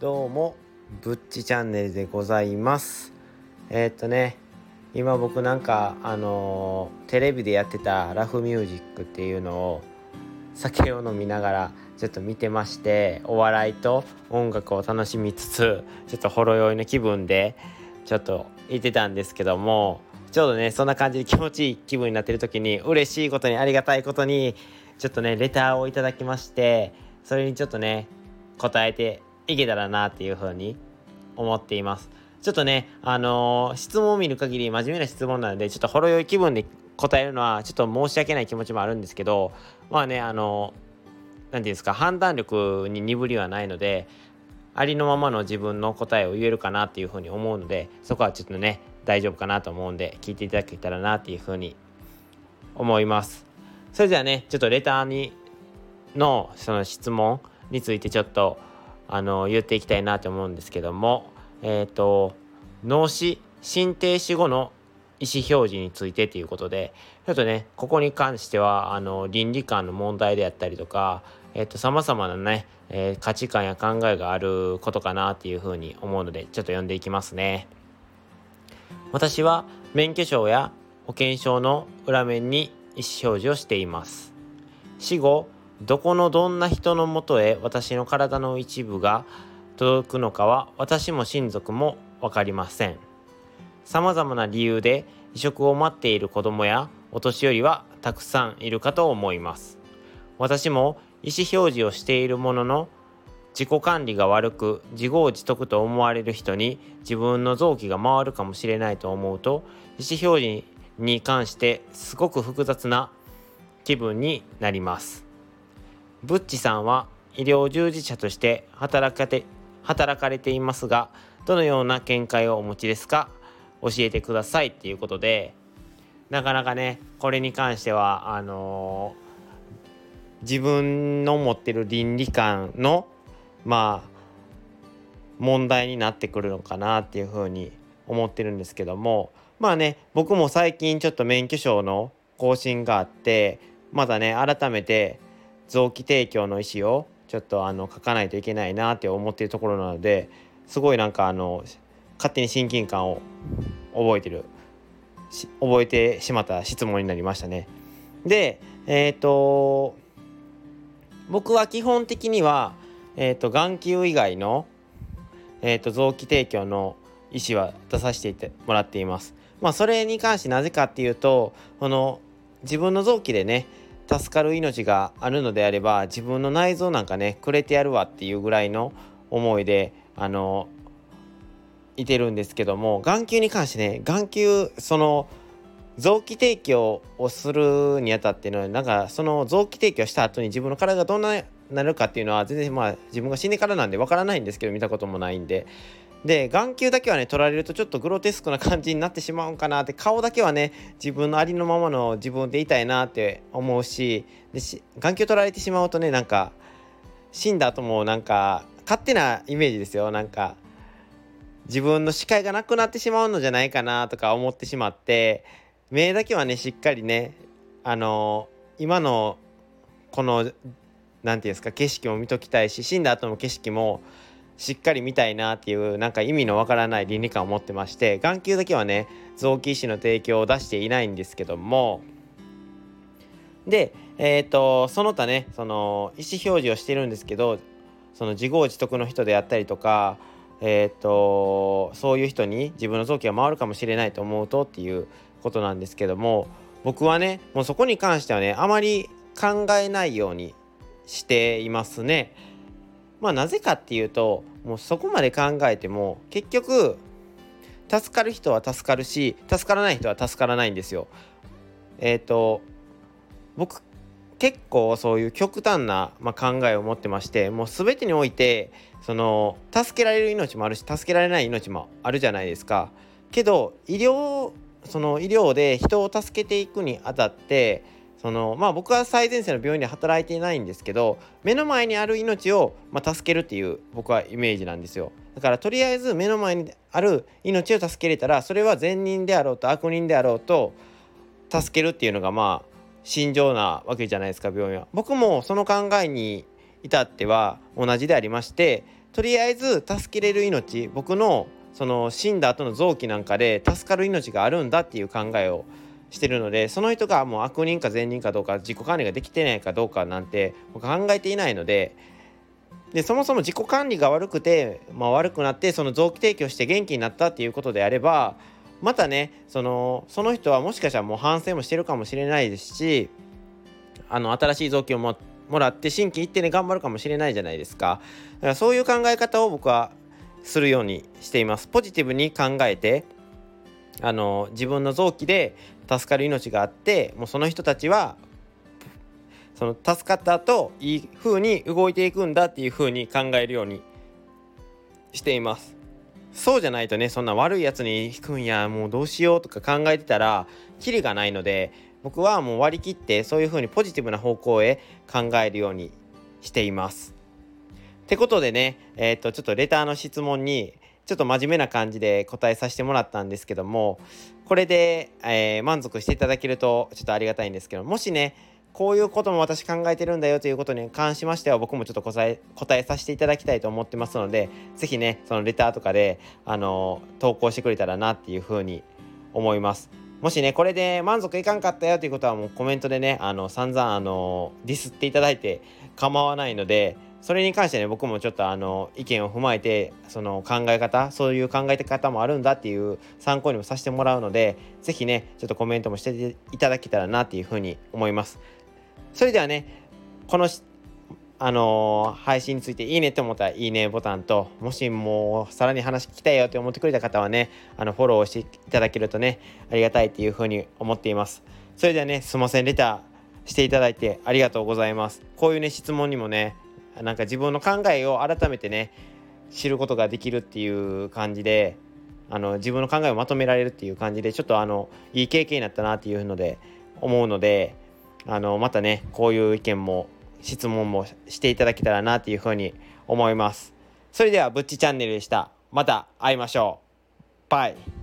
どうもぶっちチャンネルでございます。えー、っとね今僕なんかあの、テレビでやってたラフミュージックっていうのを酒を飲みながらちょっと見てましてお笑いと音楽を楽しみつつちょっとほろ酔いの気分でちょっと言ってたんですけどもちょうどねそんな感じで気持ちいい気分になってる時に嬉しいことにありがたいことにちょっとねレターをいただきましてそれにちょっとね答えていけたらなっていうふうに思っています。ちょっとね、あのー、質問を見る限り真面目な質問なので、ちょっとほろ酔い気分で答えるのはちょっと申し訳ない気持ちもあるんですけど、まあね、あのー、なんていうんですか、判断力に鈍りはないので、ありのままの自分の答えを言えるかなっていうふうに思うので、そこはちょっとね、大丈夫かなと思うんで、聞いていただけたらなっていうふうに思います。それではね、ちょっとレターにのその質問についてちょっとあの言っていきたいなと思うんですけどもえっ、ー、と脳死心停止後の意思表示についてということでちょっとねここに関してはあの倫理観の問題であったりとかえっ、ー、と様々なね、えー、価値観や考えがあることかなっていうふうに思うのでちょっと読んでいきますね。私は免許証や保険証の裏面に意思表示をしています。死後どこのどんな人のもとへ私の体の一部が届くのかは私も親族も分かりません。さまざまな理由で移植を待っている子どもやお年寄りはたくさんいるかと思います。私も意思表示をしているものの自己管理が悪く自業自得と思われる人に自分の臓器が回るかもしれないと思うと意思表示に関してすごく複雑な気分になります。ブッチさんは医療従事者として働かて働かれていますがどのような見解をお持ちですか？教えてください。っていうことでなかなかねこれに関してはあのー、自分の持ってる倫理観のまあ問題になってくるのかなっていうふうに思ってるんですけどもまあね僕も最近ちょっと免許証の更新があってまだね改めて臓器提供の意思をちょっとあの書かないといけないなって思ってるところなのですごいなんかあの勝手に親近感を覚えてる覚えてしまった質問になりましたね。でえっ、ー、と僕は基本的には、えーと、眼球以外の、えーと、臓器提供の意思は出させてもらっています。まあそれに関してなぜかっていうとこの自分の臓器でね助かる命があるのであれば自分の内臓なんかねくれてやるわっていうぐらいの思いであのいてるんですけども眼球に関してね眼球その臓器提供をするにあたってのなんかその臓器提供した後に自分の体がどんななるかっていうのは全然まあ自分が死んでからなんでわからないんですけど見たこともないんでで眼球だけはね取られるとちょっとグロテスクな感じになってしまうんかなって顔だけはね自分のありのままの自分でいたいなって思うしでし眼球取られてしまうとねなんか死んだ後もなんか勝手なイメージですよ。なんか自分の視界がなくなってしまうのじゃないかなとか思ってしまって目だけはねしっかりねあの今のこの何て言うんですか景色も見ときたいし死んだ後の景色もしっかり見たいなっていうなんか意味のわからない倫理観を持ってまして眼球だけはね臓器医師の提供を出していないんですけどもでえ、ー、とその他ねその意思表示をしてるんですけどその自業自得の人であったりとかえっ、ー、とそういう人に自分の臓器が回るかもしれないと思うとっていうことなんですけども僕はねもうそこに関してはねあまり考えないようにしていますね。まあなぜかっていうともうそこまで考えても結局助かる人は助かるし助からない人は助からないんですよ。えっ、ー、と僕結構そういう極端な、まあ、考えを持ってましてもう全てにおいてその助けられる命もあるし助けられない命もあるじゃないですか。けど医療その医療で人を助けていくにあたってそのまあ僕は最前線の病院で働いていないんですけど目の前にある命を、まあ、助けるっていう僕はイメージなんですよ。だからとりあえず目の前にある命を助けれたらそれは善人であろうと悪人であろうと助けるっていうのがまあ心情なわけじゃないですか病院は。僕もその考えに至っては同じでありましてとりあえず助けれる命僕のその死んだ後の臓器なんかで助かる命があるんだっていう考えをしてるのでその人がもう悪人か善人かどうか自己管理ができてないかどうかなんて考えていないのででそもそも自己管理が悪くて、まあ、悪くなってその臓器提供して元気になったっていうことであればまたねそのその人はもしかしたらもう反省もしてるかもしれないですしあの新しい臓器をももらって心機一転で頑張るかもしれないじゃないですか。だからそういう考え方を僕はするようにしています。ポジティブに考えてあの自分の臓器で助かる命があってもうその人たちはその助かった後いい風に動いていくんだっていう風に考えるようにしています。そうじゃないとねそんな悪いやつに引くんやもうどうしようとか考えてたらキリがないので僕はもう割り切ってそういう風にポジティブな方向へ考えるようにしています。ってことでねえっ、とちょっとレターの質問にちょっと真面目な感じで答えさせてもらったんですけどもこれで、えー、満足していただけるとちょっとありがたいんですけどもしねこういうことも私考えてるんだよということに関しましては僕もちょっと答え答えさせていただきたいと思ってますので是非ねそのレターとかであの投稿してくれたらなっていうふうに思います。もしねこれで満足いかんかったよということはもうコメントでねあの散々あのディスっていただいて構わないのでそれに関してね僕もちょっとあの意見を踏まえてその考え方そういう考え方もあるんだっていう参考にもさせてもらうので是非ねちょっとコメントもしていただけたらなっていうふうに思います。それではねこのあのー、配信についていいねって思ったらいいねボタンともしもうさらに話聞きたいよって思ってくれた方はねあのフォローしていただけるとねありがたいっていうふうに思っています。それではねすいませんレターしていただいてありがとうございます。こういうね質問にもねなんか自分の考えを改めてね知ることができるっていう感じであの自分の考えをまとめられるっていう感じでちょっとあのいい経験になったなっていうので思うのであのまたねこういう意見も質問もしていただけたらなっていうふうに思います。それではぶっちチャンネルでした。また会いましょう。バイ。